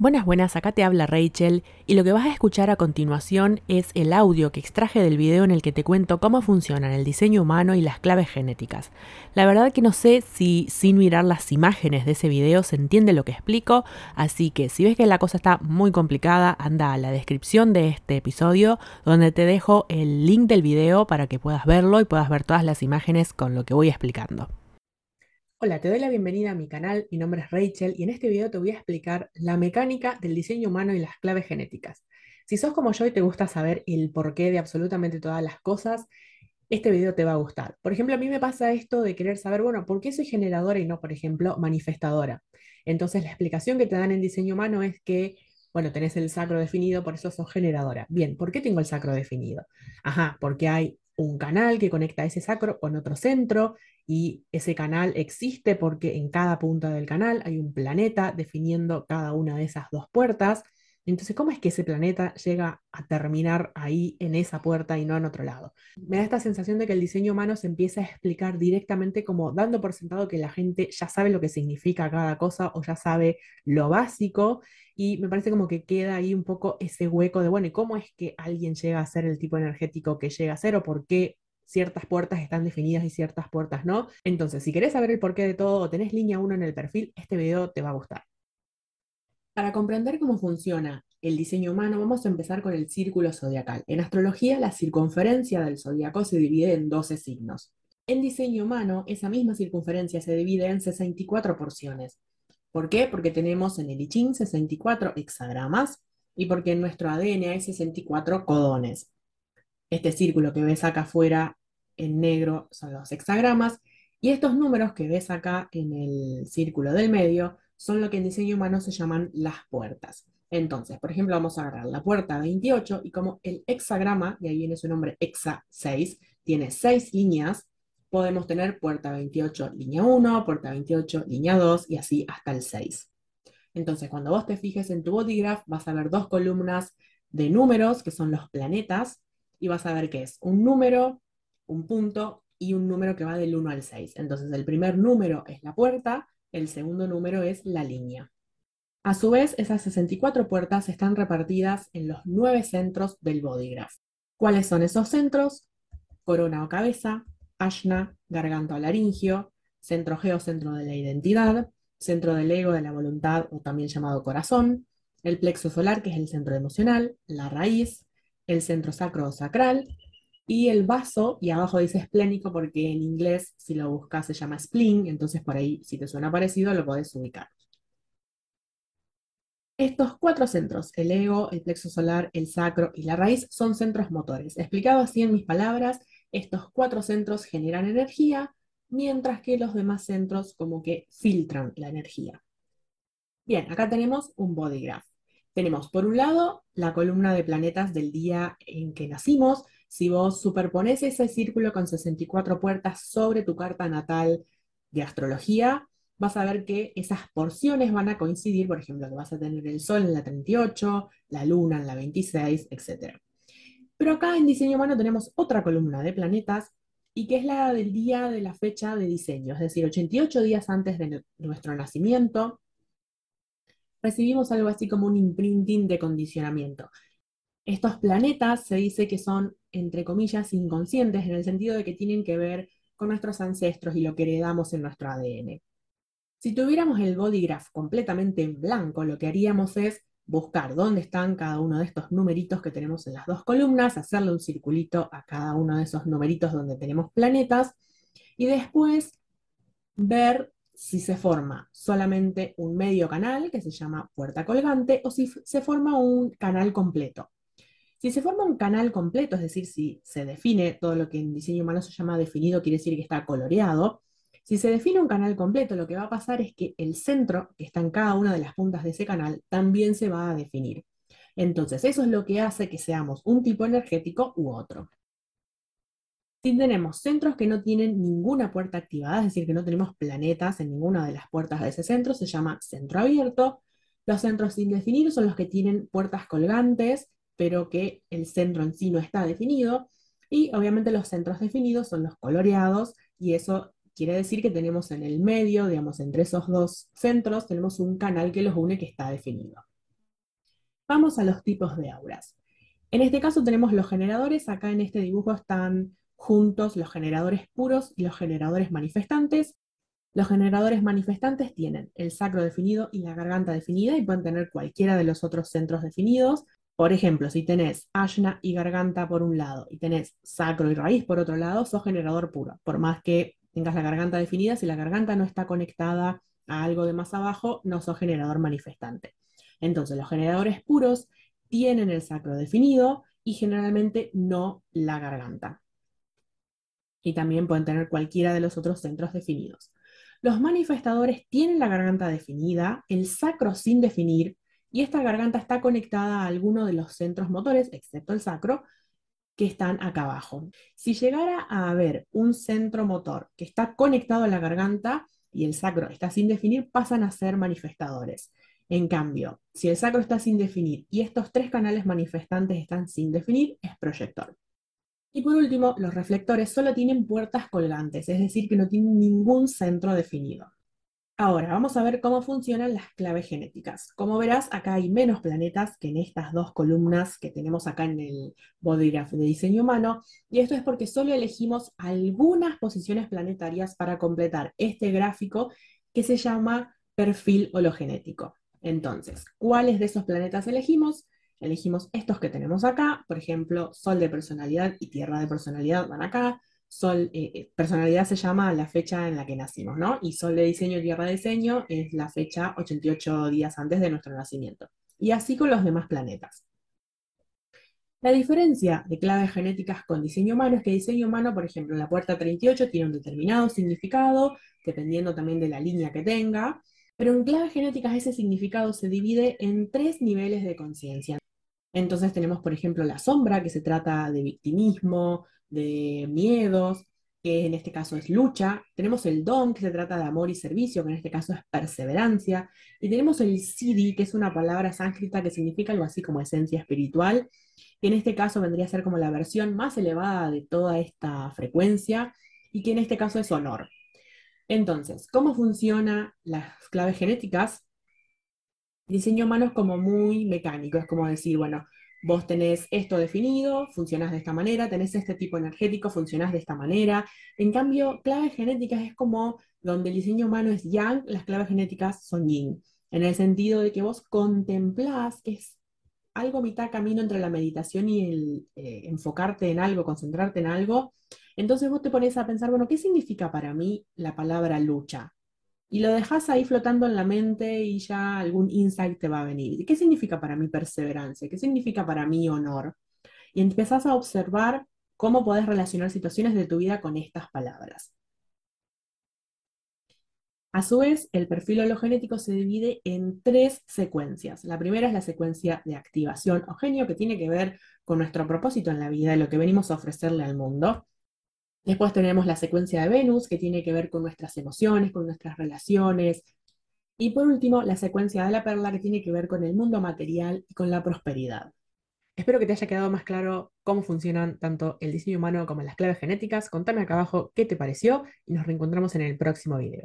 Buenas, buenas, acá te habla Rachel y lo que vas a escuchar a continuación es el audio que extraje del video en el que te cuento cómo funcionan el diseño humano y las claves genéticas. La verdad que no sé si sin mirar las imágenes de ese video se entiende lo que explico, así que si ves que la cosa está muy complicada, anda a la descripción de este episodio donde te dejo el link del video para que puedas verlo y puedas ver todas las imágenes con lo que voy explicando. Hola, te doy la bienvenida a mi canal, mi nombre es Rachel y en este video te voy a explicar la mecánica del diseño humano y las claves genéticas. Si sos como yo y te gusta saber el porqué de absolutamente todas las cosas, este video te va a gustar. Por ejemplo, a mí me pasa esto de querer saber, bueno, ¿por qué soy generadora y no, por ejemplo, manifestadora? Entonces, la explicación que te dan en diseño humano es que, bueno, tenés el sacro definido, por eso sos generadora. Bien, ¿por qué tengo el sacro definido? Ajá, porque hay un canal que conecta ese sacro con otro centro y ese canal existe porque en cada punta del canal hay un planeta definiendo cada una de esas dos puertas. Entonces, ¿cómo es que ese planeta llega a terminar ahí en esa puerta y no en otro lado? Me da esta sensación de que el diseño humano se empieza a explicar directamente como dando por sentado que la gente ya sabe lo que significa cada cosa o ya sabe lo básico y me parece como que queda ahí un poco ese hueco de, bueno, ¿y cómo es que alguien llega a ser el tipo energético que llega a ser o por qué ciertas puertas están definidas y ciertas puertas no? Entonces, si querés saber el porqué de todo o tenés línea 1 en el perfil, este video te va a gustar. Para comprender cómo funciona el diseño humano, vamos a empezar con el círculo zodiacal. En astrología, la circunferencia del zodiaco se divide en 12 signos. En diseño humano, esa misma circunferencia se divide en 64 porciones. ¿Por qué? Porque tenemos en el I Ching 64 hexagramas y porque en nuestro ADN hay 64 codones. Este círculo que ves acá afuera en negro son los hexagramas y estos números que ves acá en el círculo del medio son lo que en diseño humano se llaman las puertas. Entonces, por ejemplo, vamos a agarrar la puerta 28 y como el hexagrama, de ahí viene su nombre hexa 6, tiene 6 líneas, podemos tener puerta 28 línea 1, puerta 28 línea 2 y así hasta el 6. Entonces, cuando vos te fijes en tu body graph, vas a ver dos columnas de números, que son los planetas, y vas a ver que es un número, un punto y un número que va del 1 al 6. Entonces, el primer número es la puerta, el segundo número es la línea. A su vez, esas 64 puertas están repartidas en los nueve centros del body graph. ¿Cuáles son esos centros? Corona o cabeza, ashna, garganta o laringio, centro geo, centro de la identidad, centro del ego, de la voluntad o también llamado corazón, el plexo solar, que es el centro emocional, la raíz, el centro sacro o sacral, y el vaso, y abajo dice esplénico porque en inglés, si lo buscas, se llama spleen, entonces por ahí, si te suena parecido, lo podés ubicar. Estos cuatro centros, el ego, el plexo solar, el sacro y la raíz, son centros motores. Explicado así en mis palabras, estos cuatro centros generan energía, mientras que los demás centros como que filtran la energía. Bien, acá tenemos un body graph. Tenemos por un lado la columna de planetas del día en que nacimos. Si vos superpones ese círculo con 64 puertas sobre tu carta natal de astrología, vas a ver que esas porciones van a coincidir, por ejemplo, que vas a tener el Sol en la 38, la Luna en la 26, etc. Pero acá en diseño humano tenemos otra columna de planetas y que es la del día de la fecha de diseño, es decir, 88 días antes de nuestro nacimiento, recibimos algo así como un imprinting de condicionamiento. Estos planetas se dice que son, entre comillas, inconscientes en el sentido de que tienen que ver con nuestros ancestros y lo que heredamos en nuestro ADN. Si tuviéramos el body graph completamente en blanco, lo que haríamos es buscar dónde están cada uno de estos numeritos que tenemos en las dos columnas, hacerle un circulito a cada uno de esos numeritos donde tenemos planetas y después ver si se forma solamente un medio canal que se llama puerta colgante o si se forma un canal completo. Si se forma un canal completo, es decir, si se define todo lo que en diseño humano se llama definido, quiere decir que está coloreado, si se define un canal completo, lo que va a pasar es que el centro, que está en cada una de las puntas de ese canal, también se va a definir. Entonces, eso es lo que hace que seamos un tipo energético u otro. Si tenemos centros que no tienen ninguna puerta activada, es decir, que no tenemos planetas en ninguna de las puertas de ese centro, se llama centro abierto. Los centros indefinidos son los que tienen puertas colgantes, pero que el centro en sí no está definido. Y obviamente los centros definidos son los coloreados, y eso Quiere decir que tenemos en el medio, digamos, entre esos dos centros, tenemos un canal que los une que está definido. Vamos a los tipos de auras. En este caso tenemos los generadores, acá en este dibujo están juntos los generadores puros y los generadores manifestantes. Los generadores manifestantes tienen el sacro definido y la garganta definida y pueden tener cualquiera de los otros centros definidos. Por ejemplo, si tenés ashna y garganta por un lado y tenés sacro y raíz por otro lado, sos generador puro. Por más que tengas la garganta definida, si la garganta no está conectada a algo de más abajo, no sos generador manifestante. Entonces, los generadores puros tienen el sacro definido y generalmente no la garganta. Y también pueden tener cualquiera de los otros centros definidos. Los manifestadores tienen la garganta definida, el sacro sin definir, y esta garganta está conectada a alguno de los centros motores, excepto el sacro, que están acá abajo. Si llegara a haber un centro motor que está conectado a la garganta y el sacro está sin definir, pasan a ser manifestadores. En cambio, si el sacro está sin definir y estos tres canales manifestantes están sin definir, es proyector. Y por último, los reflectores solo tienen puertas colgantes, es decir, que no tienen ningún centro definido. Ahora, vamos a ver cómo funcionan las claves genéticas. Como verás, acá hay menos planetas que en estas dos columnas que tenemos acá en el body graph de diseño humano, y esto es porque solo elegimos algunas posiciones planetarias para completar este gráfico que se llama perfil hologenético. Entonces, ¿cuáles de esos planetas elegimos? Elegimos estos que tenemos acá, por ejemplo, Sol de personalidad y Tierra de personalidad van acá. Sol, eh, eh, personalidad se llama la fecha en la que nacimos, ¿no? Y Sol de diseño y Tierra de diseño es la fecha 88 días antes de nuestro nacimiento. Y así con los demás planetas. La diferencia de claves genéticas con diseño humano es que diseño humano, por ejemplo, la puerta 38 tiene un determinado significado, dependiendo también de la línea que tenga, pero en claves genéticas ese significado se divide en tres niveles de conciencia. Entonces tenemos, por ejemplo, la sombra, que se trata de victimismo, de miedos, que en este caso es lucha. Tenemos el don, que se trata de amor y servicio, que en este caso es perseverancia. Y tenemos el siddhi, que es una palabra sánscrita que significa algo así como esencia espiritual, que en este caso vendría a ser como la versión más elevada de toda esta frecuencia, y que en este caso es honor. Entonces, ¿cómo funcionan las claves genéticas? Diseño humano es como muy mecánico, es como decir, bueno, vos tenés esto definido, funcionás de esta manera, tenés este tipo energético, funcionás de esta manera. En cambio, claves genéticas es como donde el diseño humano es yang, las claves genéticas son yin, en el sentido de que vos contemplás, que es algo mitad camino entre la meditación y el eh, enfocarte en algo, concentrarte en algo. Entonces vos te pones a pensar, bueno, ¿qué significa para mí la palabra lucha? Y lo dejas ahí flotando en la mente y ya algún insight te va a venir. ¿Qué significa para mí perseverancia? ¿Qué significa para mí honor? Y empezás a observar cómo podés relacionar situaciones de tu vida con estas palabras. A su vez, el perfil hologenético se divide en tres secuencias. La primera es la secuencia de activación o genio, que tiene que ver con nuestro propósito en la vida y lo que venimos a ofrecerle al mundo. Después tenemos la secuencia de Venus, que tiene que ver con nuestras emociones, con nuestras relaciones. Y por último, la secuencia de la perla, que tiene que ver con el mundo material y con la prosperidad. Espero que te haya quedado más claro cómo funcionan tanto el diseño humano como las claves genéticas. Contame acá abajo qué te pareció y nos reencontramos en el próximo video.